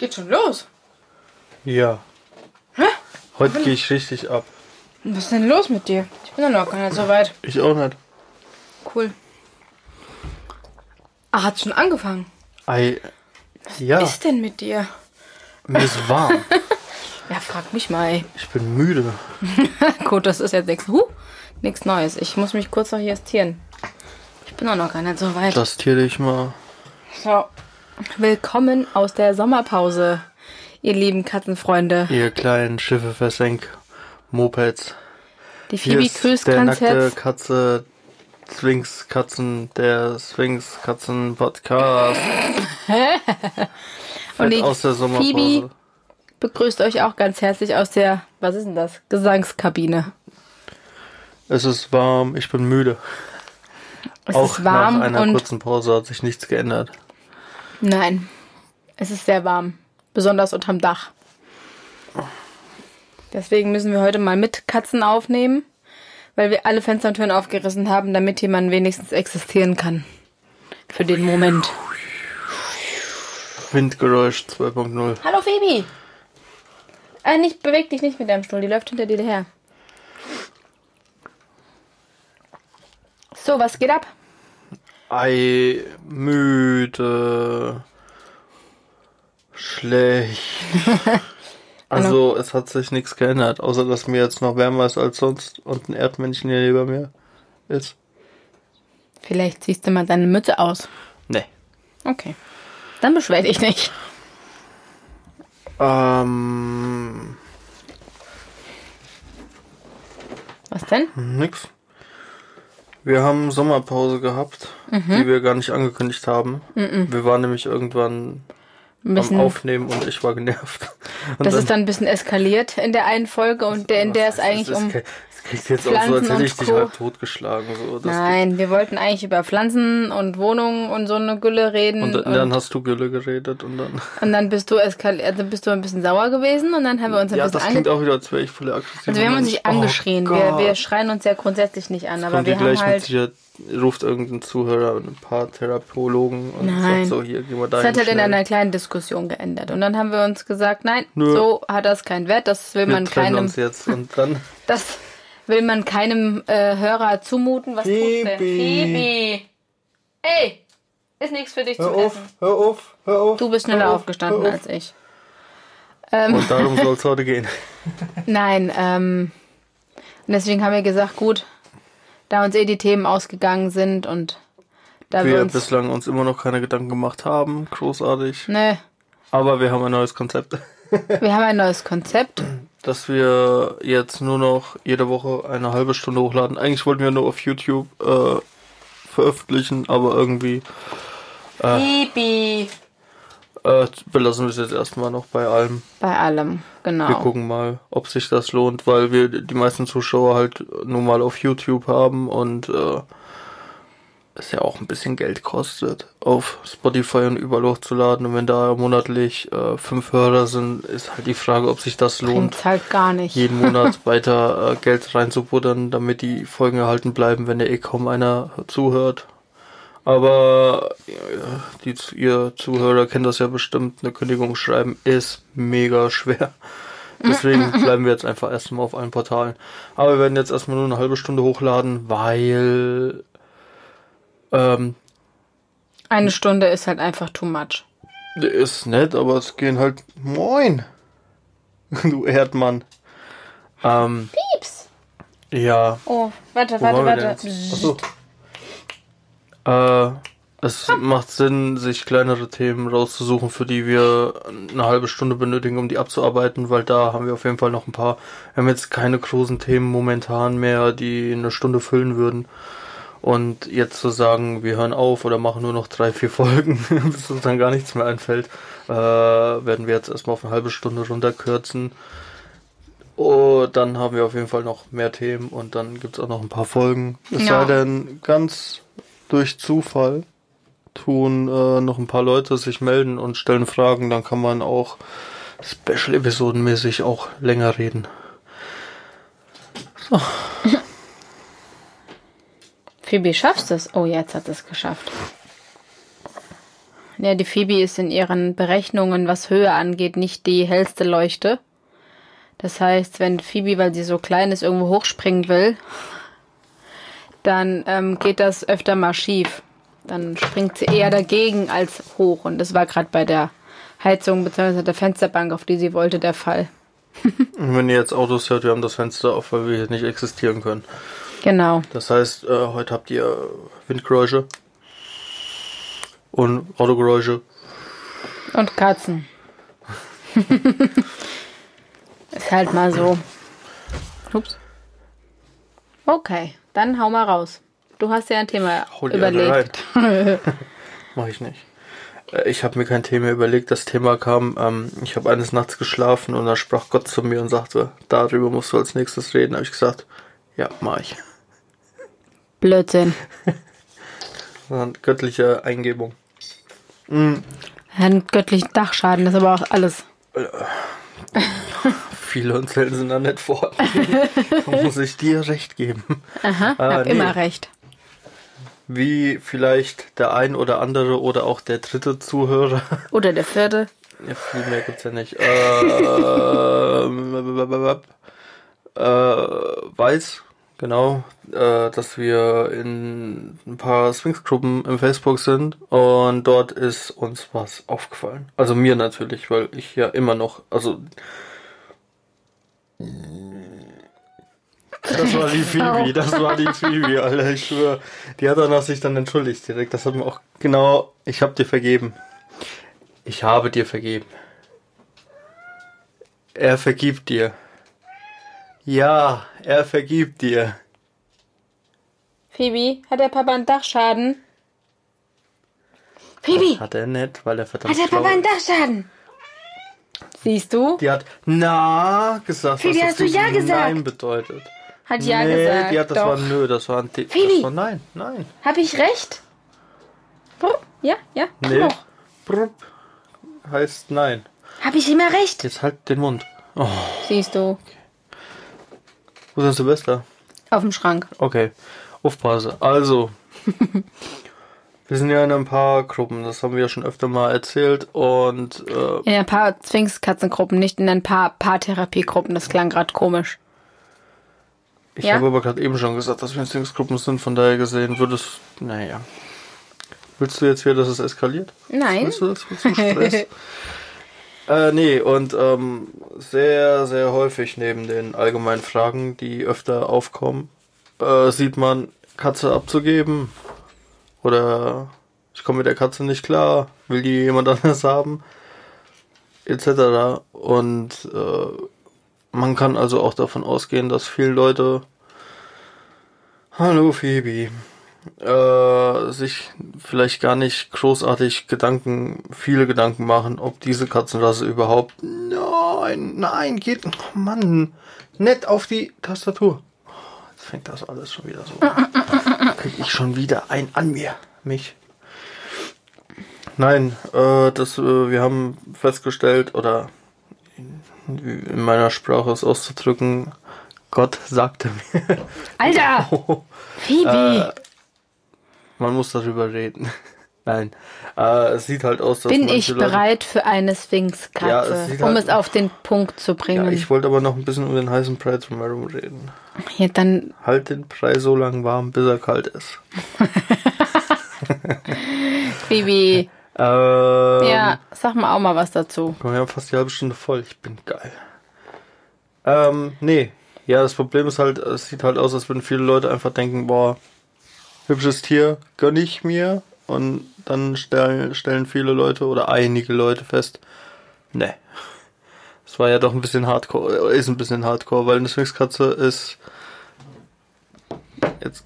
Geht schon los. Ja. Hä? Heute gehe ich richtig ab. Was ist denn los mit dir? Ich bin doch noch gar nicht so weit. Ich auch nicht. Cool. Ah, hat schon angefangen. Ei. Ja, Was ist denn mit dir? mir ist warm. Ja, frag mich mal, ey. Ich bin müde. Gut, das ist jetzt nichts. Huh, nichts Neues. Ich muss mich kurz noch justieren. Ich bin auch noch gar nicht so weit. Das tier dich mal. So. Willkommen aus der Sommerpause, ihr lieben Katzenfreunde. Ihr kleinen Schiffe versenk. Mopeds. Die Phoebe grüßt der ganz nackte herzlich. Katze. Sphinx Katzen, der Sphinx Katzen Podcast. Und die aus der Sommerpause. Phoebe begrüßt euch auch ganz herzlich aus der, was ist denn das? Gesangskabine. Es ist warm, ich bin müde. Es Auch ist warm nach einer kurzen Pause hat sich nichts geändert. Nein, es ist sehr warm, besonders unterm Dach. Deswegen müssen wir heute mal mit Katzen aufnehmen, weil wir alle Fenster und Türen aufgerissen haben, damit jemand wenigstens existieren kann. Für den Moment. Windgeräusch 2.0. Hallo Phoebe! Äh, nicht, beweg dich nicht mit deinem Stuhl, die läuft hinter dir her. So, was geht ab? Ei, müde, schlecht. Also es hat sich nichts geändert, außer dass mir jetzt noch wärmer ist als sonst und ein Erdmännchen hier neben mir ist. Vielleicht ziehst du mal deine Mütze aus. Nee. Okay. Dann beschwer dich nicht. Ähm, Was denn? nix. Wir haben Sommerpause gehabt, die wir gar nicht angekündigt haben. Wir waren nämlich irgendwann am Aufnehmen und ich war genervt. Das ist dann ein bisschen eskaliert in der einen Folge und der, in der es eigentlich das, um. Das klingt jetzt auch so, als Pflanzen hätte ich dich halb totgeschlagen. So. Das Nein, wir wollten eigentlich über Pflanzen und Wohnungen und so eine Gülle reden. Und, Und, dann hast du Gülle geredet und dann. und dann bist du eskaliert, also bist du ein bisschen sauer gewesen und dann haben wir uns ein Ja, bisschen das ange klingt auch wieder, als wäre ich voll aggressiv. Also wir haben uns dann- nicht angeschrien. Oh wir, wir schreien uns ja grundsätzlich nicht an, aber Kommt wir haben halt. Ruft irgendein Zuhörer und ein paar Therapeutologen und Nein. sagt so, hier, geh mal Es dahin. hat halt in einer kleinen Diskussion geändert. Und dann haben wir uns gesagt, nein, Nö. so hat das keinen Wert. Das will Wir man keinem, uns jetzt und dann. das will man keinem äh, Hörer zumuten. Was tust denn? Phoebe. Phoebe! Ey! Ist nichts für dich Hör zum auf, Essen. hör auf, hör auf. Du bist schneller auf, aufgestanden als ich. Ähm, Und darum soll es heute gehen. Nein, ähm, und deswegen haben wir gesagt, gut, da uns eh die Themen ausgegangen sind und da wir Wir uns. bislang uns immer noch keine Gedanken gemacht haben, großartig. Ne, Aber wir haben ein neues Konzept. Wir haben ein neues Konzept. dass wir jetzt nur noch jede Woche eine halbe Stunde hochladen. Eigentlich wollten wir nur auf YouTube äh, veröffentlichen, aber irgendwie Phoebe! äh, belassen wir es jetzt erstmal noch bei allem. Bei allem, genau. Wir gucken mal, ob sich das lohnt, weil wir die meisten Zuschauer halt nur mal auf YouTube haben und äh, es ja auch ein bisschen Geld kostet, auf Spotify und überall hochzuladen. Und wenn da monatlich äh, fünf Hörer sind, ist halt die Frage, ob sich das lohnt. Bringt's halt gar nicht. jeden Monat weiter äh, Geld reinzubuttern, damit die Folgen erhalten bleiben, wenn ja eh kaum einer zuhört. Aber ja, die, ihr Zuhörer kennen das ja bestimmt, eine Kündigung schreiben ist mega schwer. Deswegen bleiben wir jetzt einfach erstmal auf allen Portalen. Aber wir werden jetzt erstmal nur eine halbe Stunde hochladen, weil ähm, Eine Stunde ist halt einfach too much. ist nett, aber es gehen halt Moin. Du Erdmann. Ähm, Pieps! ja, Oh, warte, warte, warte. Achso. Äh, es macht Sinn, sich kleinere Themen rauszusuchen, für die wir eine halbe Stunde benötigen, um die abzuarbeiten, weil da haben wir auf jeden Fall noch ein paar. Wir haben jetzt keine großen Themen momentan mehr, die eine Stunde füllen würden. Und jetzt zu sagen, wir hören auf oder machen nur noch drei, vier Folgen, bis uns dann gar nichts mehr einfällt, äh, werden wir jetzt erstmal auf eine halbe Stunde runterkürzen. Oh, dann haben wir auf jeden Fall noch mehr Themen und dann gibt's auch noch ein paar Folgen. Es Ja. sei denn, ganz durch Zufall tun äh, noch ein paar Leute sich melden und stellen Fragen, dann kann man auch Special-Episoden-mäßig auch länger reden. Phoebe, schaffst es? Oh, jetzt hat es geschafft. Ja, die Phoebe ist in ihren Berechnungen, was Höhe angeht, nicht die hellste Leuchte. Das heißt, wenn Phoebe, weil sie so klein ist, irgendwo hochspringen will, dann ähm, geht das öfter mal schief. Dann springt sie eher dagegen als hoch. Und das war gerade bei der Heizung bzw. der Fensterbank, auf die sie wollte, der Fall. Und wenn ihr jetzt Autos hört, wir haben das Fenster auf, weil wir hier nicht existieren können. Genau. Das heißt, äh, heute habt ihr Windgeräusche und Autogeräusche. Und Katzen. Ist halt mal so. Ups. Okay, dann hau mal raus. Du hast ja ein Thema eine überlegt. Mach ich nicht. Äh, Ich habe mir kein Thema überlegt. Das Thema kam, ähm, ich habe eines Nachts geschlafen und da sprach Gott zu mir und sagte, darüber musst du als nächstes reden. Habe ich gesagt, ja, mach ich. Blödsinn. Göttliche Eingebung. Ein göttlichen Dachschaden, das ist aber auch alles. Viele und selten sind da nicht vor. da muss ich dir recht geben. Aha, Ah, hab nee. immer recht. Wie vielleicht der ein oder andere oder auch der dritte Zuhörer Oder der vierte. Ja, viel mehr gibt's ja nicht. Äh, äh, weiß, genau, äh, dass wir in ein paar Sphinx-Gruppen im Facebook sind und dort ist uns was aufgefallen. Also mir natürlich, weil ich ja immer noch, also das war die Phoebe, das war die Phoebe, Alter, ich schwöre. Die hat danach sich dann entschuldigt direkt. Das hat mir auch genau, ich hab dir vergeben. Ich habe dir vergeben. Er vergibt dir. Ja, er vergibt dir. Phoebe, hat der Papa einen Dachschaden? Phoebe, Hat er nicht, weil er verdammt hat der Papa einen. Dachschaden? Siehst du? Die hat Na gesagt, Phoebe, was hast du das Ja gesagt? Nein bedeutet. Hat ja nee, gesagt. die hat, das Doch. war nö, das war ein T. Phoebe. Das war nein, nein. Hab ich recht? Brr, Ja, ja, Nee. doch. Brupp heißt nein. Hab ich immer recht? Jetzt halt den Mund. Oh, Siehst du. Wo ist denn Silvester? Auf dem Schrank. Okay, aufpasse. Also, wir sind ja in ein paar Gruppen, das haben wir ja schon öfter mal erzählt und äh, In ein paar Sphinx-Katzengruppen, nicht in ein paar Paartherapiegruppen. Das klang gerade komisch. ich Ja? habe aber gerade eben schon gesagt, dass wir in Stingsgruppen sind, von daher gesehen würde es, naja. Willst du jetzt wieder, dass es eskaliert? Nein. Willst du das? Willst du Stress? äh, nee, und ähm, sehr, sehr häufig neben den allgemeinen Fragen, die öfter aufkommen, äh, sieht man, Katze abzugeben. Oder ich komme mit der Katze nicht klar, will die jemand anders haben, etc. Und äh, man kann also auch davon ausgehen, dass viele Leute, hallo Phoebe, äh, sich vielleicht gar nicht großartig Gedanken, viele Gedanken machen, ob diese Katzenrasse überhaupt, nein, nein, geht, oh Mann, nett auf die Tastatur. Jetzt fängt das alles schon wieder so an. Krieg ich schon wieder ein an mir, mich. Nein, äh, das, äh, wir haben festgestellt, oder in, in meiner Sprache es auszudrücken, Gott sagte mir, Alter! Phoebe! Man muss darüber reden. Nein, äh, es sieht halt aus, dass Bin ich bereit für eine Sphinxkatze, Ja, es um halt- es auf den Punkt zu Ja, bringen? ich wollte aber noch ein bisschen um den heißen Brei drumherum reden. Ja, dann, Halt den Brei so lang warm, bis er kalt ist. Phoebe, Ähm, ja, sag mal auch mal was dazu. Wir haben fast die halbe Stunde voll. Ich bin geil. Ähm, nee. Ja, das Problem ist halt, es sieht halt aus, als würden viele Leute einfach denken, boah, hübsches Tier, gönn ich mir. Und dann stellen, stellen viele Leute oder einige Leute fest, ne. Es war ja doch ein bisschen hardcore, äh, ist ein bisschen hardcore, weil eine Sphinxkatze ist jetzt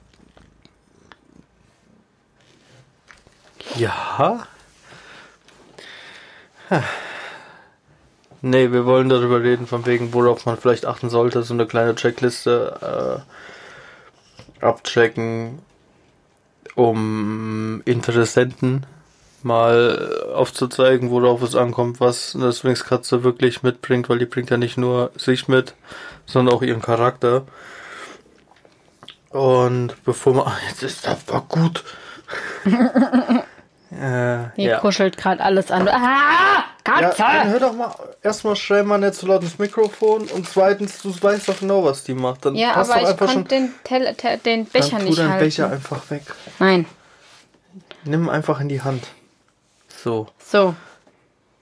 ja. Nee, wir wollen darüber reden, von wegen, worauf man vielleicht achten sollte. So eine kleine Checkliste äh, abchecken, um Interessenten mal aufzuzeigen, worauf es ankommt, was eine Sphinxkatze wirklich mitbringt, weil die bringt ja nicht nur sich mit, sondern auch ihren Charakter. Und bevor man. Jetzt ist das war gut. Äh, Hier ja. kuschelt gerade alles an. Ah, Ja, Katze! dann hör doch mal erstmal schnell mal nicht so laut ins Mikrofon und zweitens, du weißt doch genau, was die macht. Dann Ja, passt aber doch ich einfach schon. konnte den, Tell den Becher Dann tu nicht deinen halten. Becher einfach weg. Nein. Nimm einfach in die Hand. So. So,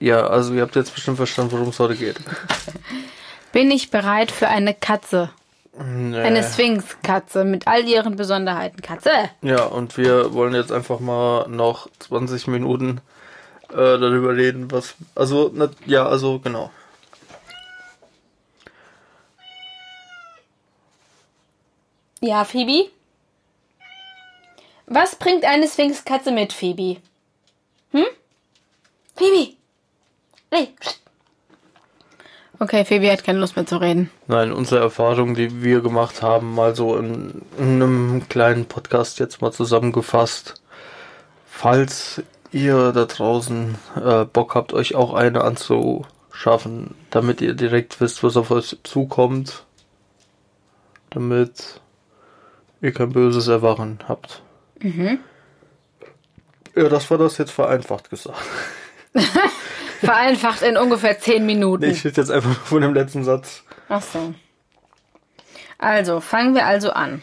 Ja, also ihr habt jetzt bestimmt verstanden, worum es heute geht. bin ich bereit für eine Katze? Nee. Eine Sphinx-Katze mit all ihren Besonderheiten. Katze! Ja, und wir wollen jetzt einfach mal noch 20 Minuten äh, darüber reden, was. Also, na, ja, also genau. Ja, Phoebe? Was bringt eine Sphinx-Katze mit, Phoebe? Hm? Phoebe! Hey! pst. Okay, Phoebe hat keine Lust mehr zu reden. Nein, unsere Erfahrungen, die wir gemacht haben, mal so in, in einem kleinen Podcast jetzt mal zusammengefasst. Falls ihr da draußen äh, Bock habt, euch auch eine anzuschaffen, damit ihr direkt wisst, was auf euch zukommt, damit ihr kein böses Erwachen habt. Ja, das war das jetzt vereinfacht gesagt. Vereinfacht in ungefähr 10 Minuten. Ich rede jetzt einfach von dem letzten Satz. Ach so. Also, fangen wir also an.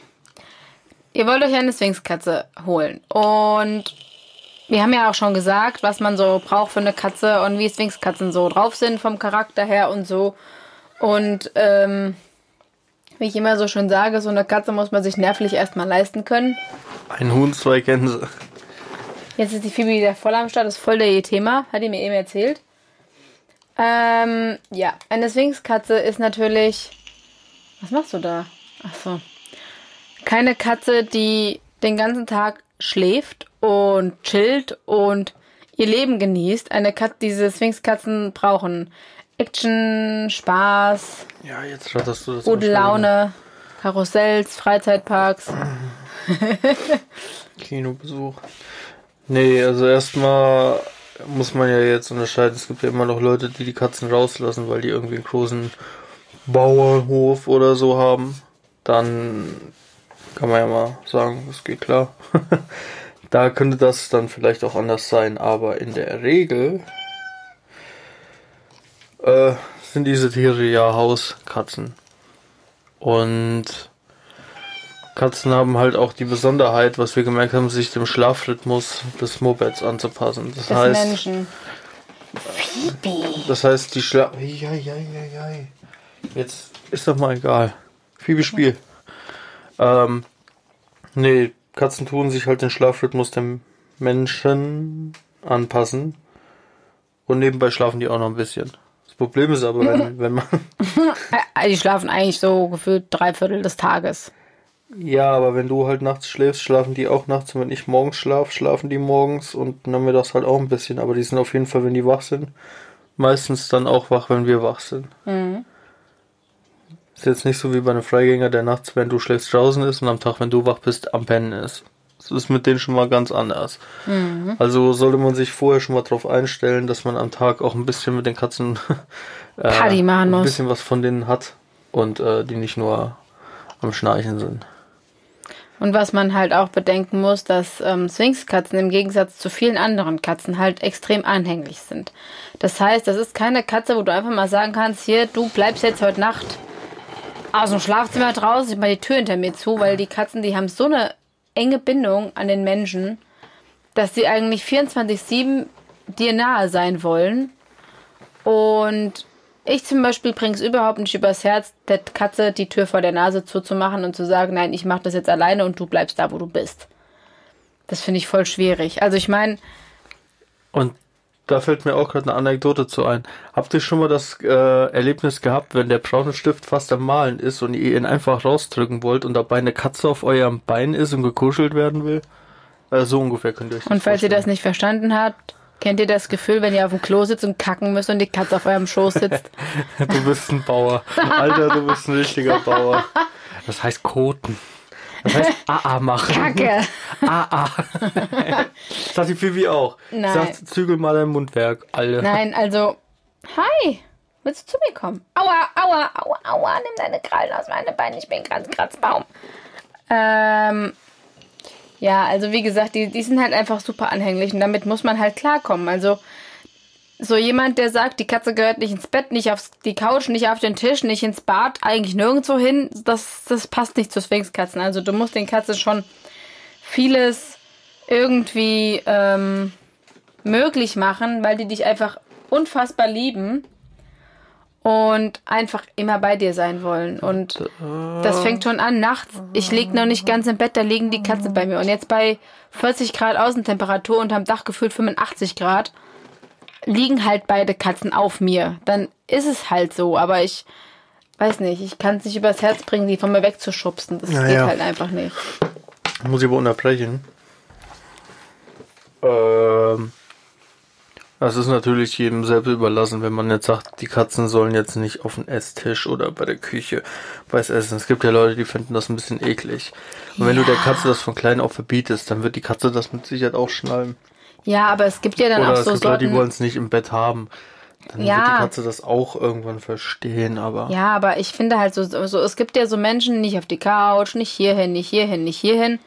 Ihr wollt euch eine Sphinxkatze holen. Und wir haben ja auch schon gesagt, was man so braucht für eine Katze und wie Sphinxkatzen so drauf sind vom Charakter her und so. Und ähm, wie ich immer so schön sage, so eine Katze muss man sich nervlich erstmal leisten können. Ein Huhn, zwei Gänse. Jetzt ist die Phoebe wieder voll am Start, ist voll der Thema, hat die mir eben erzählt. Ähm, ja, eine Sphinxkatze ist natürlich. Was machst du da? Ach so. Keine Katze, die den ganzen Tag schläft und chillt und ihr Leben genießt. Eine Katze, diese Sphinxkatzen brauchen Action, Spaß, Ja, jetzt ratterst du das gute Laune, Karussells, Freizeitparks. Kinobesuch. Nee, also erstmal muss man ja jetzt unterscheiden. Es gibt ja immer noch Leute, die die Katzen rauslassen, weil die irgendwie einen großen Bauernhof oder so haben. Dann kann man ja mal sagen, das geht klar. da könnte das dann vielleicht auch anders sein, aber in der Regel äh, sind diese Tiere ja Hauskatzen. Und Katzen haben halt auch die Besonderheit, was wir gemerkt haben, sich dem Schlafrhythmus des Mopeds anzupassen. Das Des heißt, Menschen. Phoebe. das heißt, die Schla... Ja, ja, ja, ja. Jetzt ist doch mal egal. Phoebe Spiel. Ähm, nee, Katzen tun sich halt den Schlafrhythmus dem Menschen anpassen. Und nebenbei schlafen die auch noch ein bisschen. Das Problem ist aber, wenn, wenn man... Die schlafen eigentlich so gefühlt drei Viertel des Tages. Ja, aber wenn du halt nachts schläfst, schlafen die auch nachts. Und wenn ich morgens schlaf, schlafen die morgens. Und dann haben wir das halt auch ein bisschen. Aber die sind auf jeden Fall, wenn die wach sind, meistens dann auch wach, wenn wir wach sind. Ist jetzt nicht so wie bei einem Freigänger, der nachts, wenn du schläfst, draußen ist und am Tag, wenn du wach bist, am Pennen ist. Das ist mit denen schon mal ganz anders. Also sollte man sich vorher schon mal drauf einstellen, dass man am Tag auch ein bisschen mit den Katzen äh, Party machen ein muss. bisschen was von denen hat und äh, die nicht nur am Schnarchen sind. Und was man halt auch bedenken muss, dass ähm, Sphinxkatzen im Gegensatz zu vielen anderen Katzen halt extrem anhänglich sind. Das heißt, das ist keine Katze, wo du einfach mal sagen kannst, hier, du bleibst jetzt heute Nacht aus dem Schlafzimmer draußen, ich mach die Tür hinter mir zu, weil die Katzen, die haben so eine enge Bindung an den Menschen, dass sie eigentlich 24-7 dir nahe sein wollen. Und ich zum Beispiel bringe es überhaupt nicht übers Herz, der Katze die Tür vor der Nase zuzumachen und zu sagen, nein, ich mache das jetzt alleine und du bleibst da, wo du bist. Das finde ich voll schwierig. Also ich meine, Und da fällt mir auch gerade eine Anekdote zu ein. Habt ihr schon mal das äh, Erlebnis gehabt, wenn der braune Stift fast am Malen ist und ihr ihn einfach rausdrücken wollt und dabei eine Katze auf eurem Bein ist und gekuschelt werden will? Äh, so ungefähr könnt ihr euch das und falls ihr das vorstellen. nicht verstanden habt, kennt ihr das Gefühl, wenn ihr auf dem Klo sitzt und kacken müsst und die Katze auf eurem Schoß sitzt? Du bist ein Bauer. Alter, du bist ein richtiger Bauer. Das heißt Koten. Das heißt AA machen. Kacke! AA. Sagt die Phoebe auch. Nein. Sagt, zügel mal dein Mundwerk, alle. Nein, also, hi, willst du zu mir kommen? Aua, aua, aua, aua, nimm deine Krallen aus meinem Bein, ich bin ganz Kratzbaum. Ähm, Ja, also wie gesagt, die, die sind halt einfach super anhänglich und damit muss man halt klarkommen. Also so jemand, der sagt, die Katze gehört nicht ins Bett, nicht auf die Couch, nicht auf den Tisch, nicht ins Bad, eigentlich nirgendwo hin, das, das passt nicht zu Sphinxkatzen. Also du musst den Katzen schon vieles irgendwie ähm, möglich machen, weil die dich einfach unfassbar lieben und einfach immer bei dir sein wollen. Und das fängt schon an nachts. Ich lieg noch nicht ganz im Bett, da liegen die Katzen bei mir. Und jetzt bei 40 Grad Außentemperatur und am Dach gefühlt 85 Grad liegen halt beide Katzen auf mir. Dann ist es halt so. Aber ich weiß nicht, ich kann es nicht übers Herz bringen, die von mir wegzuschubsen. Das Ja, geht halt einfach nicht. Muss ich aber unterbrechen. Ähm, das ist natürlich jedem selbst überlassen, wenn man jetzt sagt, die Katzen sollen jetzt nicht auf den Esstisch oder bei der Küche beis Essen. Es gibt ja Leute, die finden das ein bisschen eklig. Und wenn du der Katze das von klein auf verbietest, dann wird die Katze das mit Sicherheit auch schnallen. Ja, aber es gibt ja dann Oder auch es so gibt Leute, die wollen es nicht im Bett haben. Dann Ja. wird die Katze das auch irgendwann verstehen, aber Ja, aber ich finde halt so, so, es gibt ja so Menschen, nicht auf die Couch, nicht hierhin, nicht hierhin, nicht hierhin.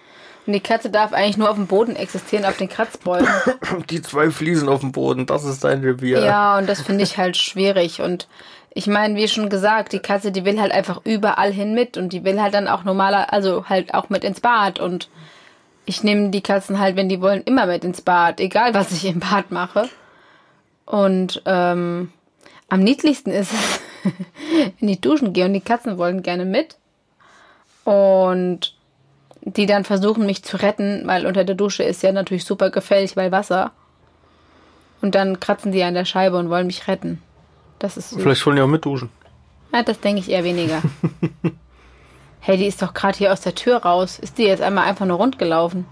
Und die Katze darf eigentlich nur auf dem Boden existieren, auf den Kratzbäumen. die zwei Fliesen auf dem Boden, das ist dein Revier. Ja, und das finde ich halt schwierig. Und ich meine, wie schon gesagt, die Katze, die will halt einfach überall hin mit und die will halt dann auch normaler, also halt auch mit ins Bad. Und ich nehme die Katzen halt, wenn die wollen, immer mit ins Bad, egal was ich im Bad mache. Und ähm, am niedlichsten ist es, wenn ich duschen gehe und die Katzen wollen gerne mit. Und die dann versuchen, mich zu retten, weil unter der Dusche ist ja natürlich super gefährlich, weil Wasser. Und dann kratzen die an der Scheibe und wollen mich retten. Das ist süß. Vielleicht wollen die auch mitduschen. Ja, das denke ich eher weniger. hey, die ist doch gerade hier aus der Tür raus. Ist die jetzt einmal einfach nur rund gelaufen?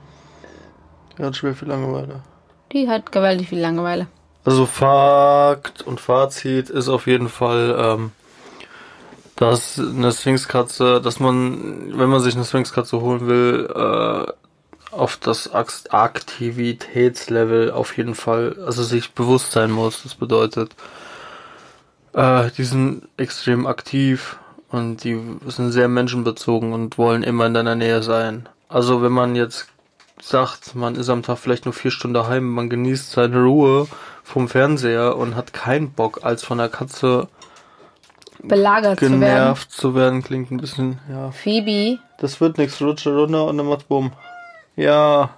Ja, hat schwer viel Langeweile. Die hat gewaltig viel Langeweile. Also Fakt und Fazit ist auf jeden Fall, ähm, dass eine Sphinxkatze, dass man, wenn man sich eine Sphinxkatze holen will, äh, auf das Aktivitätslevel auf jeden Fall, also sich bewusst sein muss. Das bedeutet, äh, die sind extrem aktiv und die sind sehr menschenbezogen und wollen immer in deiner Nähe sein. Also wenn man jetzt sagt, man ist am Tag vielleicht nur vier Stunden daheim, man genießt seine Ruhe vom Fernseher und hat keinen Bock, als von der Katze Belagert zu werden. genervt zu werden, klingt ein bisschen, ja. Phoebe, Das wird nichts, rutsche runter und dann macht bumm. Ja,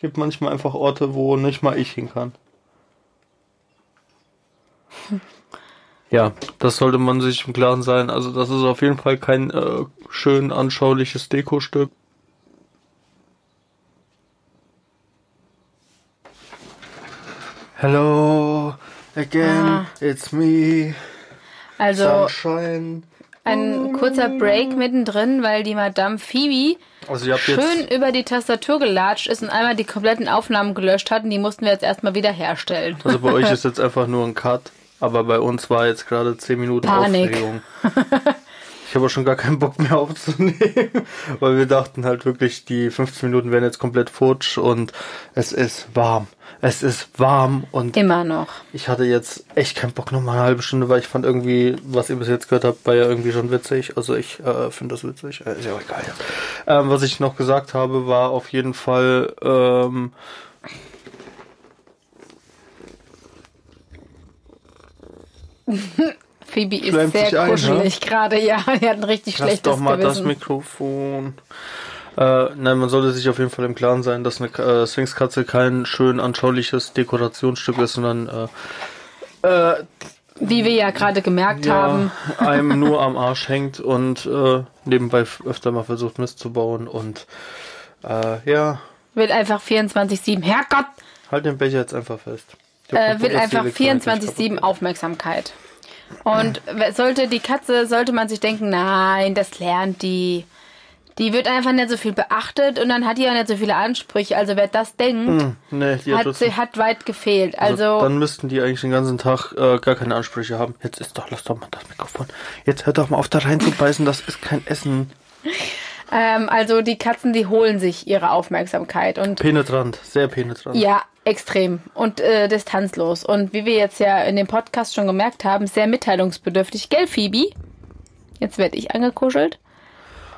gibt manchmal einfach Orte, wo nicht mal ich hin kann. Ja, das sollte man sich im Klaren sein. Also das ist auf jeden Fall kein äh, schön anschauliches Dekostück. Hello, again, Ah. it's me, also Sunshine. ein kurzer Break mittendrin, weil die Madame Phoebe Also ihr habt schön jetzt, über die Tastatur gelatscht ist und einmal die kompletten Aufnahmen gelöscht hat und die mussten wir jetzt erstmal wieder herstellen. also bei euch ist jetzt einfach nur ein Cut, aber bei uns war jetzt gerade 10 Minuten Panik. Aufregung. Ich habe schon gar keinen Bock mehr aufzunehmen, weil wir dachten halt wirklich, die 15 Minuten werden jetzt komplett futsch und es ist warm. Es ist warm und Immer noch. ich hatte jetzt echt keinen Bock noch mal eine halbe Stunde, weil ich fand irgendwie, was ihr bis jetzt gehört habt, war ja irgendwie schon witzig. Also ich äh, finde das witzig. Äh, ist ja auch egal. Ja. Ähm, was ich noch gesagt habe, war auf jeden Fall, ähm, Phoebe ist sich sehr ein, kuschelig gerade, ja. Er hat ein richtig Lass schlechtes doch mal das Gewissen. Mikrofon. Äh, nein, man sollte sich auf jeden Fall im Klaren sein, dass eine äh, Sphinxkatze kein schön anschauliches Dekorationsstück ist, sondern äh, äh, Wie wir ja gerade gemerkt ja, haben. einem nur am Arsch hängt und äh, nebenbei öfter mal versucht Mist zu bauen und äh, ja, Will einfach 24-7. Herrgott! halt den Becher jetzt einfach fest. Äh, will einfach Elektronik nicht 24-7 kaputt Aufmerksamkeit. Und sollte die Katze, sollte man sich denken, nein, das lernt die. Die wird einfach nicht so viel beachtet und dann hat die auch nicht so viele Ansprüche. Also wer das denkt, geht. Nee, hat hat, sie hat weit gefehlt. Also, Also, dann müssten die eigentlich den ganzen Tag äh, gar keine Ansprüche haben. Jetzt ist doch, lass doch mal das Mikrofon. Jetzt hört doch mal auf da reinzubeißen, das ist kein Essen. ähm, also die Katzen, die holen sich ihre Aufmerksamkeit. Und Penetrant, sehr penetrant. Ja, extrem und äh, distanzlos. Und wie wir jetzt ja in dem Podcast schon gemerkt haben, sehr mitteilungsbedürftig. Gell, Phoebe? Jetzt werde ich angekuschelt.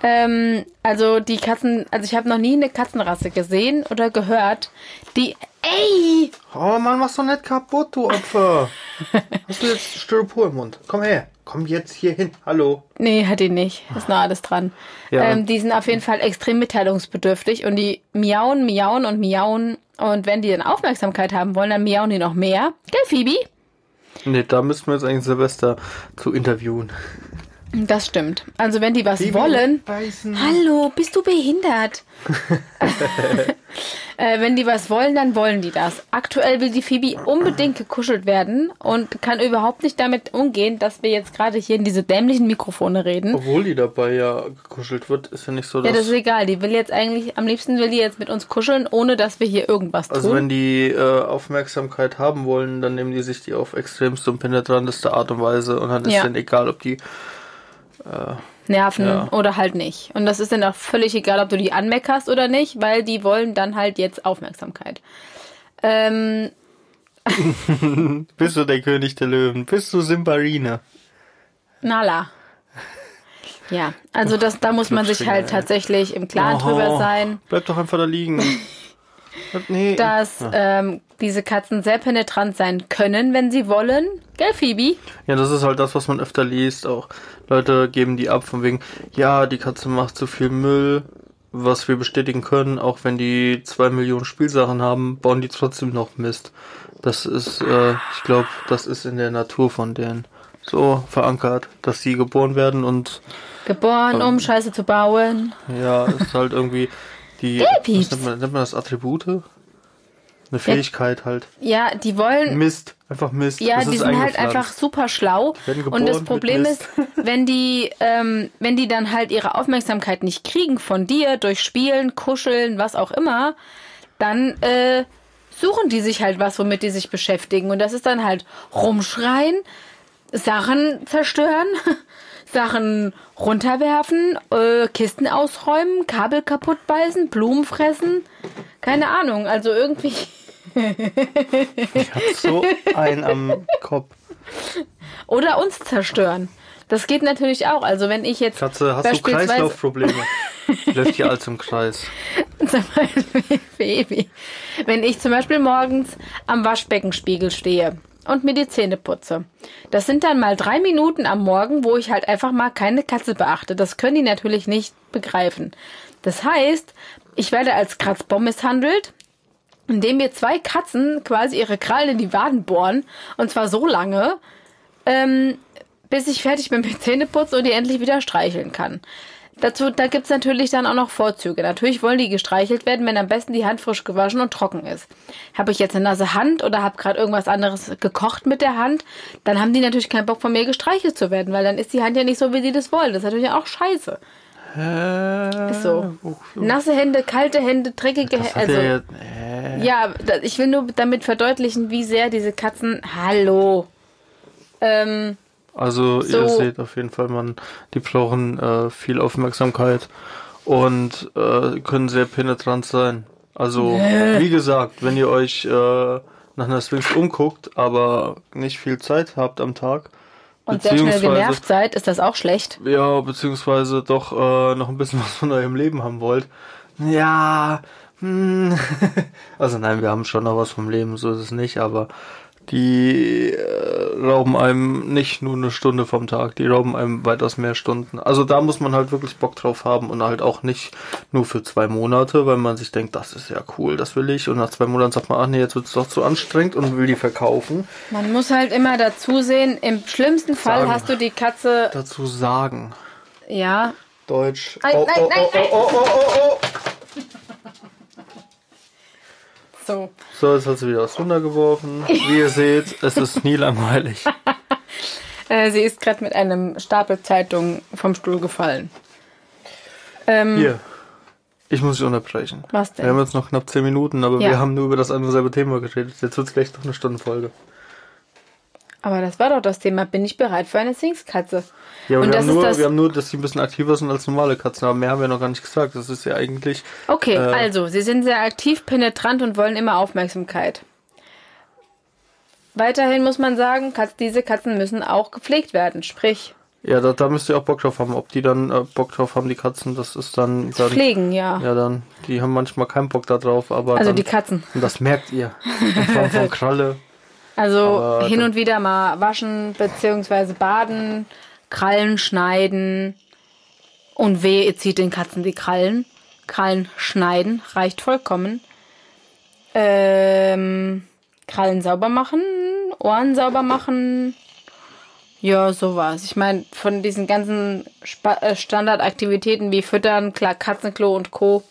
Ähm, also die Katzen, also ich habe noch nie eine Katzenrasse gesehen oder gehört, die. Ey! Oh Mann, mach's doch nicht kaputt, du Opfer. Hast du jetzt Styropor im Mund? Komm her. Komm jetzt hier hin. Hallo. Nee, hat die nicht. Ist noch alles dran. Ja. Ähm, die sind auf jeden Fall extrem mitteilungsbedürftig und die miauen, miauen und miauen. Und wenn die dann Aufmerksamkeit haben wollen, dann miauen die noch mehr. Gell, Phoebe? Nee, da müssten wir jetzt eigentlich Silvester zu interviewen. Das stimmt. Also wenn die was Phoebe, wollen. beißen. Hallo, bist du behindert? äh, wenn die was wollen, dann wollen die das. Aktuell will die Phoebe unbedingt gekuschelt werden und kann überhaupt nicht damit umgehen, dass wir jetzt gerade hier in diese dämlichen Mikrofone reden. Obwohl die dabei ja gekuschelt wird, ist ja nicht so, Ja, dass... das ist egal. Die will jetzt eigentlich, am liebsten will die jetzt mit uns kuscheln, ohne dass wir hier irgendwas tun. also wenn die äh, Aufmerksamkeit haben wollen, dann nehmen die sich die auf extremste und penetranteste Art und Weise und dann ist Ja. denen egal, ob die... nerven Ja. oder halt nicht. Und das ist dann auch völlig egal, ob du die anmeckerst oder nicht, weil die wollen dann halt jetzt Aufmerksamkeit. Ähm, Bist du der König der Löwen? Bist du Simbarina? Nala. Ja, also das, da muss man sich halt tatsächlich im Klaren drüber sein, Bleib doch einfach da liegen. nee. dass ähm, diese Katzen sehr penetrant sein können, wenn sie wollen. Gell, Phoebe? Ja, das ist halt das, was man öfter liest. Auch Leute geben die ab von wegen, ja, die Katze macht zu viel Müll, was wir bestätigen können. Auch wenn die zwei Millionen Spielsachen haben, bauen die trotzdem noch Mist. Das ist, äh, ich glaube, das ist in der Natur von denen so verankert, dass sie geboren werden und Geboren, um Scheiße zu bauen. ja, ist halt irgendwie die, was nennt man, nennt man das Attribute? Eine Fähigkeit halt. Ja, die wollen Mist, einfach Mist. Ja, Das die sind halt einfach super schlau. Und das Problem ist, wenn die, ähm, wenn die dann halt ihre Aufmerksamkeit nicht kriegen von dir durch Spielen, Kuscheln, was auch immer, dann äh, suchen die sich halt was, womit die sich beschäftigen. Und das ist dann halt rumschreien, Sachen zerstören, Sachen runterwerfen, äh, Kisten ausräumen, Kabel kaputt beißen, Blumen fressen. Keine Ahnung, also irgendwie. Ich hab so einen am Kopf. Oder uns zerstören. Das geht natürlich auch. Also wenn ich jetzt Katze, hast du Kreislaufprobleme? Läuft hier alles im Kreis. zum Beispiel Baby, wenn ich zum Beispiel morgens am Waschbeckenspiegel stehe und mir die Zähne putze. Das sind dann mal drei Minuten am Morgen, wo ich halt einfach mal keine Katze beachte. Das können die natürlich nicht begreifen. Das heißt, ich werde als Kratzbaum misshandelt, indem mir zwei Katzen quasi ihre Krallen in die Waden bohren. Und zwar so lange, ähm, bis ich fertig bin mit Zähneputzen und die endlich wieder streicheln kann. Dazu, da gibt's natürlich dann auch noch Vorzüge. Natürlich wollen die gestreichelt werden, wenn am besten die Hand frisch gewaschen und trocken ist. Habe ich jetzt eine nasse Hand oder habe gerade irgendwas anderes gekocht mit der Hand, dann haben die natürlich keinen Bock von mir gestreichelt zu werden, weil dann ist die Hand ja nicht so, wie sie das wollen. Das ist natürlich auch scheiße. Äh, Ist so. Nasse Hände, kalte Hände, dreckige Hände. Also, ja, äh, ja, da- ich will nur damit verdeutlichen, wie sehr diese Katzen. Hallo. Ähm, also so- ihr seht auf jeden Fall, man, die brauchen äh, viel Aufmerksamkeit und äh, können sehr penetrant sein. Also wie gesagt, wenn ihr euch äh, nach einer Sphinx umguckt, aber nicht viel Zeit habt am Tag, und sehr schnell genervt seid, ist das auch schlecht. Ja, beziehungsweise doch äh, noch ein bisschen was von eurem Leben haben wollt. Ja, hm. also nein, wir haben schon noch was vom Leben, so ist es nicht, aber die äh, rauben einem nicht nur eine Stunde vom Tag, die rauben einem weitaus mehr Stunden. Also da muss man halt wirklich Bock drauf haben und halt auch nicht nur für zwei Monate, weil man sich denkt, das ist ja cool, das will ich. Und nach zwei Monaten sagt man, ach nee, jetzt wird's doch zu anstrengend und will die verkaufen. Man muss halt immer dazu sehen, im schlimmsten Fall Sagen. hast du die Katze, Dazu sagen. ja, Deutsch. Nein, oh, nein, oh, nein, oh, oh, oh, oh, oh, oh. So. So, jetzt hat sie wieder was runtergeworfen. Wie ihr seht, es ist nie langweilig. Äh, sie ist gerade mit einem Stapel Zeitungen vom Stuhl gefallen. Ähm, Hier. Ich muss dich unterbrechen. Was denn? Wir haben jetzt noch knapp 10 Minuten, aber Ja. wir haben nur über das andere selbe Thema geredet. Jetzt wird es gleich doch eine Stundenfolge. Aber das war doch das Thema. Bin ich bereit für eine Sphinxkatze? Ja, aber Und wir das haben, nur, das- wir haben nur, dass sie ein bisschen aktiver sind als normale Katzen, aber mehr haben wir noch gar nicht gesagt. Das ist ja eigentlich. Okay, Äh. also, sie sind sehr aktiv, penetrant und wollen immer Aufmerksamkeit. Weiterhin muss man sagen, Katz, diese Katzen müssen auch gepflegt werden. Sprich, Ja, da, da müsst ihr auch Bock drauf haben. Ob die dann äh, Bock drauf haben, die Katzen, das ist dann. dann Pflegen, ja. Ja, dann. Die haben manchmal keinen Bock da drauf, aber. Also dann, die Katzen. Und das merkt ihr. In Form von Kralle. Also Aber hin und wieder mal waschen beziehungsweise baden, Krallen schneiden und weh, ihr zieht den Katzen die Krallen. Krallen schneiden reicht vollkommen. Ähm, Krallen sauber machen, Ohren sauber machen. Ja, sowas. Ich meine, von diesen ganzen äh, Standardaktivitäten wie Füttern, klar, Katzenklo und Co.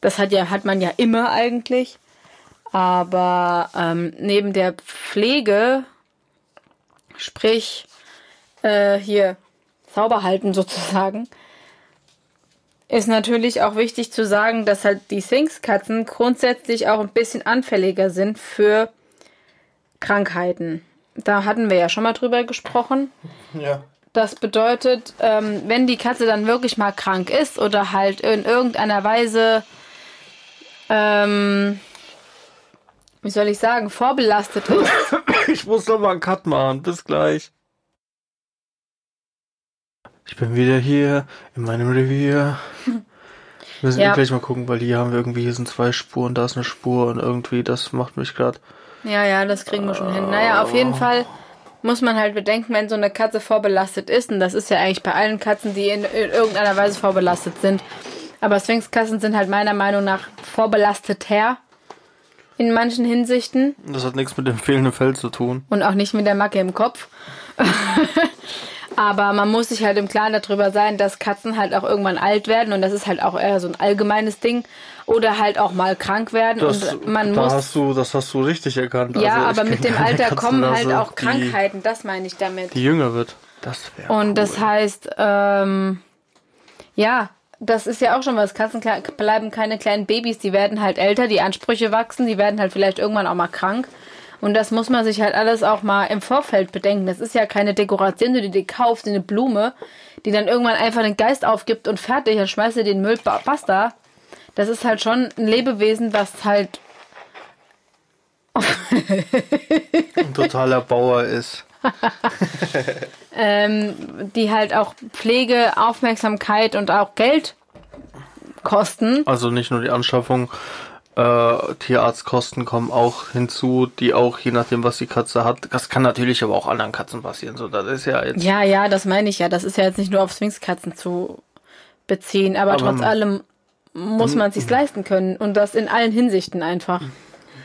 Das hat ja, hat man ja immer eigentlich. Aber ähm, neben der Pflege, sprich äh, hier sauber halten sozusagen, ist natürlich auch wichtig zu sagen, dass halt die Sphinx-Katzen grundsätzlich auch ein bisschen anfälliger sind für Krankheiten. Da hatten wir ja schon mal drüber gesprochen. Ja. Das bedeutet, ähm, wenn die Katze dann wirklich mal krank ist oder halt in irgendeiner Weise, ähm, wie soll ich sagen, vorbelastet ist, Ich muss noch mal einen Cut machen. Bis gleich. Ich bin wieder hier in meinem Revier. Wir müssen Ja. gleich mal gucken, weil hier haben wir irgendwie, hier sind zwei Spuren, da ist eine Spur und irgendwie, das macht mich gerade. Ja, ja, das kriegen wir schon hin. Naja, auf jeden Fall muss man halt bedenken, wenn so eine Katze vorbelastet ist, und das ist ja eigentlich bei allen Katzen, die in, in irgendeiner Weise vorbelastet sind. Aber Sphinx-Katzen sind halt meiner Meinung nach vorbelasteter in manchen Hinsichten Das hat nichts mit dem fehlenden Fell zu tun. und auch nicht mit der Macke im Kopf. Aber man muss sich halt im Klaren darüber sein, dass Katzen halt auch irgendwann alt werden und das ist halt auch eher so ein allgemeines Ding oder halt auch mal krank werden Das, und man da muss hast du, das hast du richtig erkannt. ja, Also, aber mit dem Alter kommen halt Katzenrasse, auch Krankheiten, das meine ich damit. Die, die jünger wird. Das wäre. Und cool. das heißt, ähm, ja, das ist ja auch schon was. Katzen bleiben keine kleinen Babys, die werden halt älter, die Ansprüche wachsen, die werden halt vielleicht irgendwann auch mal krank. Und das muss man sich halt alles auch mal im Vorfeld bedenken. Das ist ja keine Dekoration, die du dir kaufst, eine Blume, die dann irgendwann einfach den Geist aufgibt und fertig, dann schmeißt du den Müll, ba- basta. Das ist halt schon ein Lebewesen, was halt ein totaler Bauer ist. ähm, die halt auch Pflege, Aufmerksamkeit und auch Geld kosten. Also nicht nur die Anschaffung, äh, Tierarztkosten kommen auch hinzu, die auch, je nachdem, was die Katze hat, das kann natürlich aber auch anderen Katzen passieren. So, das ist ja jetzt. Ja, ja, das meine ich ja. Das ist ja jetzt nicht nur auf Sphinxkatzen zu beziehen, aber, Aber trotz allem muss man sich's leisten können und das in allen Hinsichten einfach.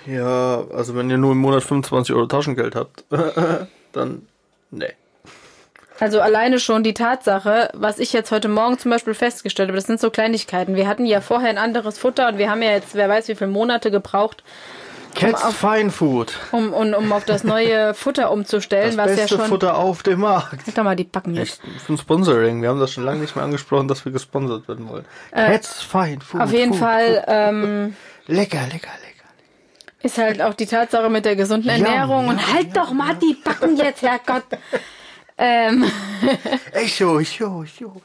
Ja, also wenn ihr nur im Monat 25 Euro Taschengeld habt, dann nee. Also alleine schon die Tatsache, was ich jetzt heute Morgen zum Beispiel festgestellt habe, das sind so Kleinigkeiten. Wir hatten ja vorher ein anderes Futter und wir haben ja jetzt, wer weiß wie viele Monate gebraucht, Cats auf- Fine Food. um, um, um auf das neue Futter umzustellen, Das was ja beste schon. Futter auf dem Markt. Halt doch mal die Backen jetzt. Echt, für ein Sponsoring. Wir haben das schon lange nicht mehr angesprochen, dass wir gesponsert werden wollen. Cats Fine Food. Äh, Auf jeden Food, Fall Food. ähm, Lecker, lecker, lecker. Ist halt auch die Tatsache mit der gesunden Ernährung. und halt doch mal die Backen jetzt, Herrgott. ähm, Echo, echo, echo.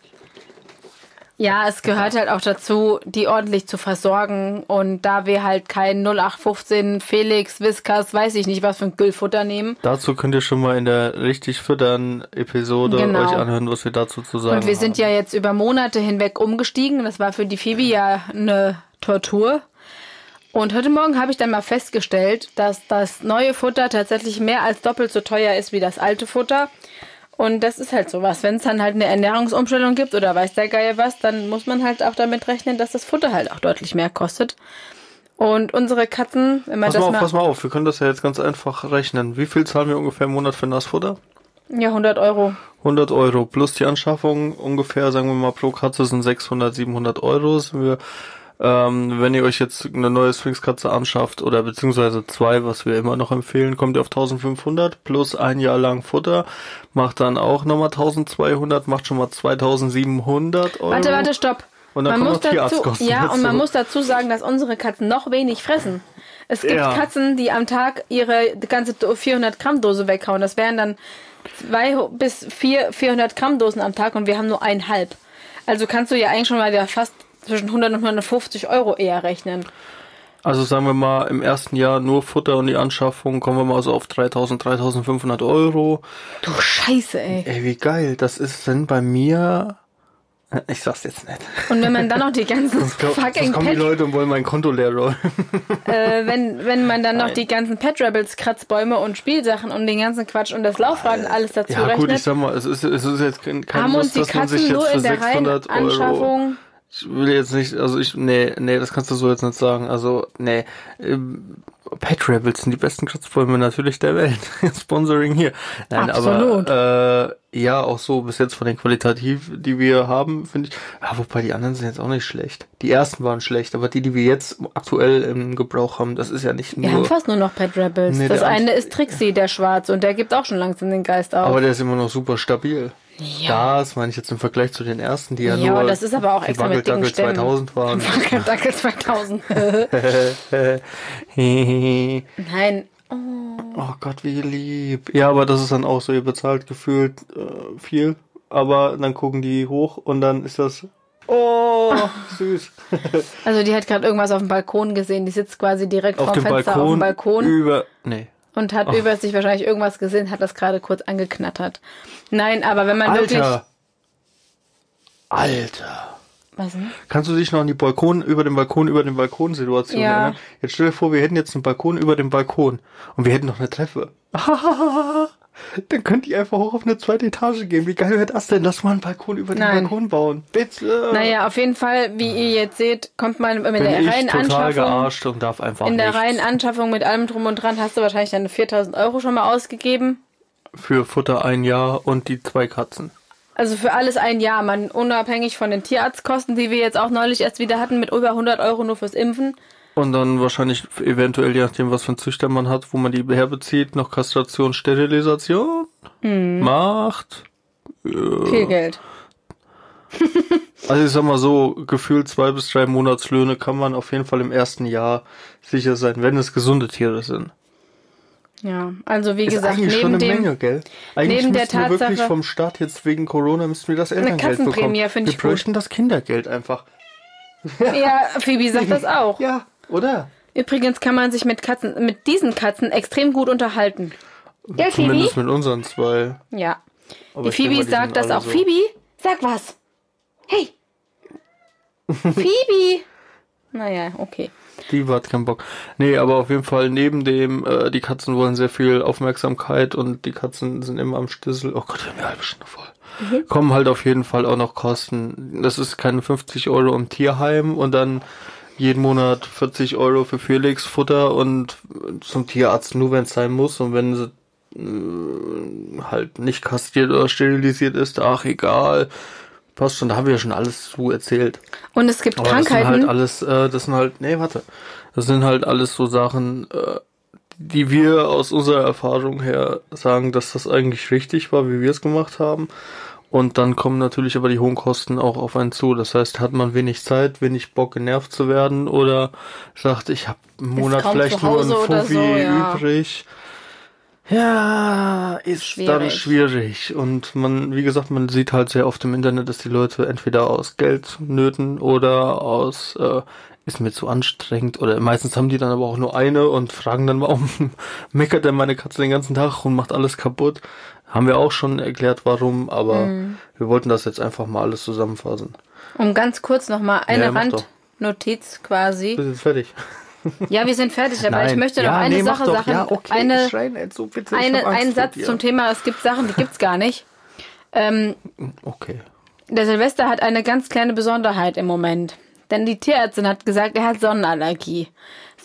Ja, es gehört halt auch dazu, die ordentlich zu versorgen. Und da wir halt kein 0815 Felix, Whiskas, weiß ich nicht, was für ein Güllfutter nehmen. Dazu könnt ihr schon mal in der richtig füttern Episode Genau. euch anhören, was wir dazu zu sagen Und wir sind ja jetzt über Monate hinweg umgestiegen. Das war für die Phoebe ja eine Tortur. Und heute Morgen habe ich dann mal festgestellt, dass das neue Futter tatsächlich mehr als doppelt so teuer ist wie das alte Futter. Und das ist halt sowas. Wenn es dann halt eine Ernährungsumstellung gibt oder weiß der Geier was, dann muss man halt auch damit rechnen, dass das Futter halt auch deutlich mehr kostet. Und unsere Katzen, wenn man Pass das mal auf, mal, pass mal auf, wir können das ja jetzt ganz einfach rechnen. Wie viel zahlen wir ungefähr im Monat für Nassfutter? ja 100 Euro. 100 Euro plus die Anschaffung ungefähr, sagen wir mal, pro Katze sind 600, 700 Euro. Sind wir, ähm, wenn ihr euch jetzt eine neue Sphinx-Katze anschafft oder beziehungsweise zwei, was wir immer noch empfehlen, kommt ihr auf 1500 plus ein Jahr lang Futter, macht dann auch nochmal 1200, macht schon mal 2700 Euro. Warte, warte, stopp. Und dann man kommen muss noch dazu, ja, und dazu. man muss dazu sagen, dass unsere Katzen noch wenig fressen. Es gibt Ja. Katzen, die am Tag ihre ganze Do- 400 Gramm Dose weghauen. Das wären dann zwei bis vier 400 Gramm Dosen am Tag und wir haben nur einhalb. Also kannst du ja eigentlich schon mal wieder fast zwischen 100 und 150 Euro eher rechnen. Also sagen wir mal, im ersten Jahr nur Futter und die Anschaffung kommen wir mal so auf 3000, 3500 Euro. Du Scheiße, ey. Ey, wie geil. Das ist denn bei mir... Ich sag's jetzt nicht. Und wenn man dann noch die ganzen Sonst, glaub, sonst fucking kommen die Leute und wollen mein Konto leer rollen. äh, wenn, wenn man dann noch Nein. die ganzen Pet Rebels Kratzbäume und Spielsachen und den ganzen Quatsch und das Laufrad und alles dazu Ja gut, ich rechnet, sag mal, es ist, es ist jetzt kein, haben Muss, uns die dass man sich Katzen jetzt nur für in der reinen 600 Euro... Ich will jetzt nicht, also ich, nee, nee, das kannst du so jetzt nicht sagen. Also, nee, ähm, Pet Rebels sind die besten Kratzbäume natürlich der Welt. Sponsoring hier. Nein, Absolut. aber äh, ja, auch so bis jetzt von den Qualitativ, die wir haben, finde ich. Ja, wobei die anderen sind jetzt auch nicht schlecht. Die ersten waren schlecht, aber die, die wir jetzt aktuell im Gebrauch haben, das ist ja nicht Wir haben nur. fast nur noch Pet Rebels. Nee, das eine ist Trixie, der Schwarz, und der gibt auch schon langsam den Geist auf. Aber der ist immer noch super stabil. Ja. Das meine ich jetzt im Vergleich zu den ersten, die ja, Ja, nur das ist aber auch extra mit dicken Wackeldackel Stämmen. 2000 waren. Dackel 2000. Nein. Oh Gott, wie lieb. Ja, aber das ist dann auch so, ihr bezahlt gefühlt äh, viel, aber dann gucken die hoch und dann ist das. Oh, süß. Also die hat gerade irgendwas auf dem Balkon gesehen. Die sitzt quasi direkt auf vorm dem Fenster Balkon, auf dem Balkon über. Nee. Und hat über sich wahrscheinlich irgendwas gesehen, hat das gerade kurz angeknattert. Nein, aber wenn man wirklich. Alter. Alter. Was denn? Kannst du dich noch an die Balkon, über den Balkon, über den Balkon Situation Ja. erinnern? Jetzt stell dir vor, wir hätten jetzt einen Balkon über dem Balkon und wir hätten noch eine Treppe. Dann könnt ihr einfach hoch auf eine zweite Etage gehen. Wie geil wäre das denn? Lass mal einen Balkon über den Nein. Balkon bauen. Bitte. Naja, auf jeden Fall, wie ihr jetzt seht, kommt man mit Bin der ich reinen total Anschaffung. gearscht und darf einfach In der nichts. reinen Anschaffung mit allem drum und dran hast du wahrscheinlich deine 4000 Euro schon mal ausgegeben. Für Futter ein Jahr und die zwei Katzen. Also für alles ein Jahr, man unabhängig von den Tierarztkosten, die wir jetzt auch neulich erst wieder hatten, mit über 100 Euro nur fürs Impfen. Und dann wahrscheinlich eventuell, je nachdem, was für ein Züchter man hat, wo man die herbezieht, noch Kastration, Sterilisation Hm. macht. Viel Geld. Also ich sag mal so, gefühlt zwei bis drei Monatslöhne kann man auf jeden Fall im ersten Jahr sicher sein, wenn es gesunde Tiere sind. Ja, also wie Ist gesagt, eigentlich neben schon eine dem Menge, gell? Eigentlich neben der müssten wir wirklich Tatsache- vom Staat jetzt wegen Corona müssten wir das Elterngeld Katzenprämie, bekommen. finde wir ich gut. bräuchten das Kindergeld einfach. Ja, Phoebe sagt das auch. Ja, oder? Übrigens kann man sich mit Katzen, mit diesen Katzen extrem gut unterhalten. Gell, Phoebe? Zumindest mit unseren zwei. Ja. Aber Die denke Phoebe die sagt das auch. so. Phoebe, sag was. Hey. Phoebe. Naja, okay. Die hat keinen Bock. Nee, aber auf jeden Fall neben dem, äh, die Katzen wollen sehr viel Aufmerksamkeit und die Katzen sind immer am Stissel. Oh Gott, wir haben eine halbe Stunde voll. Mhm. Kommen halt auf jeden Fall auch noch Kosten. Das ist keine 50 Euro im Tierheim und dann jeden Monat 40 Euro für Felix Futter und zum Tierarzt nur wenn es sein muss und wenn sie äh, halt nicht kastriert oder sterilisiert ist, ach egal. Passt schon, da haben wir ja schon alles zu erzählt. Und es gibt Aber das sind Krankheiten. halt alles, äh, das sind halt, nee, warte. Das sind halt alles so Sachen, äh, die wir aus unserer Erfahrung her sagen, dass das eigentlich richtig war, wie wir es gemacht haben. Und dann kommen natürlich aber die hohen Kosten auch auf einen zu. Das heißt, hat man wenig Zeit, wenig Bock genervt zu werden oder sagt, ich habe einen Monat vielleicht nur ein Fuffi so, ja. übrig. Ja, ist dann Schwierig. schwierig. Und man, wie gesagt, man sieht halt sehr oft im Internet, dass die Leute entweder aus Geldnöten oder aus, äh, ist mir zu anstrengend oder meistens haben die dann aber auch nur eine und fragen dann, warum meckert denn meine Katze den ganzen Tag und macht alles kaputt. Haben wir auch schon erklärt, warum, aber Mhm. wir wollten das jetzt einfach mal alles zusammenfassen. Um ganz kurz nochmal eine Ja. Randnotiz quasi. Bist jetzt fertig? Ja, wir sind fertig, aber ich möchte noch ja, eine nee, Sache doch. sagen. Ja, okay. eine, Schrei nicht so, bitte. Ich eine, einen Satz zum Thema, es gibt Sachen, die gibt's gar nicht. Ähm, Okay. der Silvester hat eine ganz kleine Besonderheit im Moment. Denn die Tierärztin hat gesagt, er hat Sonnenallergie.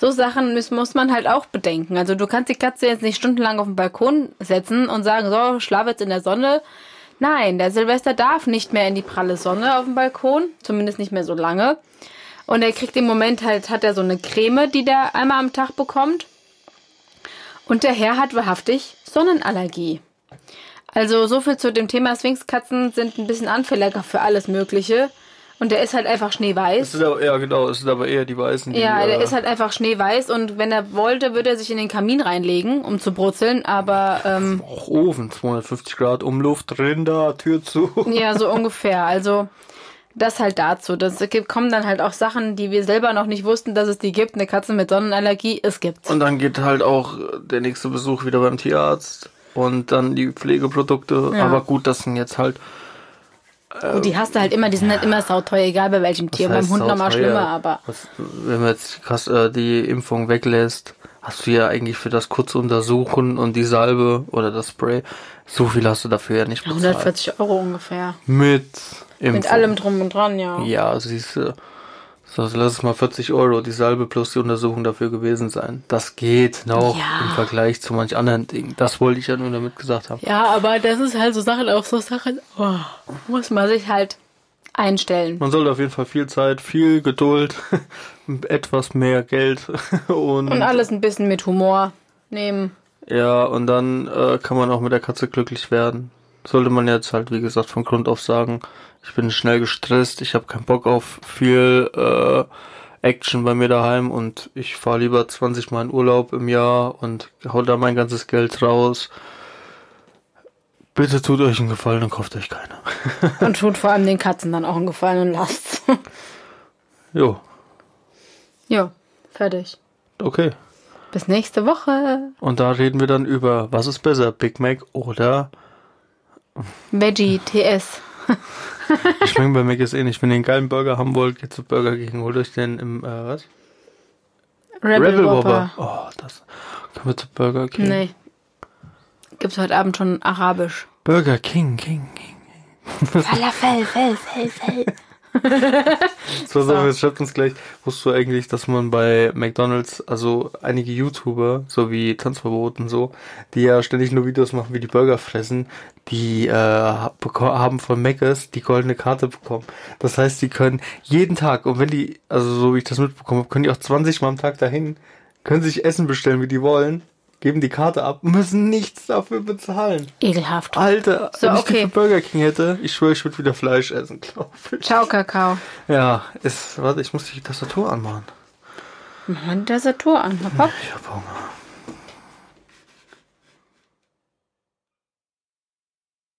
So Sachen muss, muss man halt auch bedenken. Also du kannst die Katze jetzt nicht stundenlang auf den Balkon setzen und sagen, so, schlaf jetzt in der Sonne. Nein, der Silvester darf nicht mehr in die pralle Sonne auf dem Balkon. Zumindest nicht mehr so lange. Und er kriegt im Moment halt, hat er so eine Creme, die der einmal am Tag bekommt. Und der Herr hat wahrhaftig Sonnenallergie. Also so viel zu dem Thema Sphinxkatzen sind ein bisschen anfälliger für alles Mögliche. Und der ist halt einfach schneeweiß. aber, ja, genau, es sind aber eher die Weißen, die, Ja, der äh, ist halt einfach schneeweiß und wenn er wollte, würde er sich in den Kamin reinlegen, um zu brutzeln, aber ähm, auch Ofen, 250 Grad Umluft drin da, Tür zu. ja, so ungefähr. Also Das halt dazu. Das gibt, kommen dann halt auch Sachen, die wir selber noch nicht wussten, dass es die gibt. Eine Katze mit Sonnenallergie, es gibt's. Und dann geht halt auch der nächste Besuch wieder beim Tierarzt und dann die Pflegeprodukte. Ja. Aber gut, das sind jetzt halt. Und die hast du halt immer, die sind halt immer sauteuer, egal bei welchem Tier. Beim Hund nochmal schlimmer, aber. Was, wenn man jetzt die, Kas- äh, die Impfung weglässt, hast du ja eigentlich für das kurze Untersuchen und die Salbe oder das Spray, so viel hast du dafür ja nicht bezahlt. 140 Euro ungefähr. Mit Impfung. Mit allem drum und dran, ja. Ja, siehst du. So, also lass es mal 40 Euro die Salbe plus die Untersuchung dafür gewesen sein. Das geht noch Ja. im Vergleich zu manch anderen Dingen. Das wollte ich ja nur damit gesagt haben. Ja, aber das ist halt so Sachen auf so Sachen. Oh, muss man sich halt einstellen. Man sollte auf jeden Fall viel Zeit, viel Geduld, etwas mehr Geld und, Und alles ein bisschen mit Humor nehmen. ja, und dann äh, kann man auch mit der Katze glücklich werden. Sollte man jetzt halt, wie gesagt, von Grund auf sagen, ich bin schnell gestresst, ich habe keinen Bock auf viel äh, Action bei mir daheim und ich fahre lieber 20 Mal in Urlaub im Jahr und hau da mein ganzes Geld raus. Bitte tut euch einen Gefallen und kauft euch keine. Und tut vor allem den Katzen dann auch einen Gefallen und lasst's. jo, ja, fertig. okay. Bis nächste Woche. Und da reden wir dann über, was ist besser, Big Mac oder Veggie TS. Ich schmecke bei Mac ist ähnlich. Wenn ihr einen geilen Burger haben wollt, geht zu Burger King. Holt euch den im, äh, was? Rebel, Whopper. Oh, das. Können wir zu Burger King? Nee. Gibt's heute Abend schon Arabisch. Burger King, King, King. Falafel, Fell, Fell, So, so. jetzt schreibt uns gleich, wusstest du eigentlich, dass man bei McDonalds, also einige YouTuber, so wie Tanzverbot und so, die ja ständig nur Videos machen, wie die Burger fressen, die äh, haben von Mc's die goldene Karte bekommen. Das heißt, die können jeden Tag, und wenn die, also so wie ich das mitbekommen habe, können die auch 20 Mal am Tag dahin, können sich Essen bestellen, wie die wollen, geben die Karte ab, müssen nichts dafür bezahlen. Ekelhaft. Alter, So, wenn ich okay. die für Burger King hätte, ich schwöre, ich würde wieder Fleisch essen, glaube ich. Ciao, Kakao. Ja, ist, warte, ich muss die Tastatur anmachen. Mach mal die Tastatur an. Hopp. Ich hab Hunger.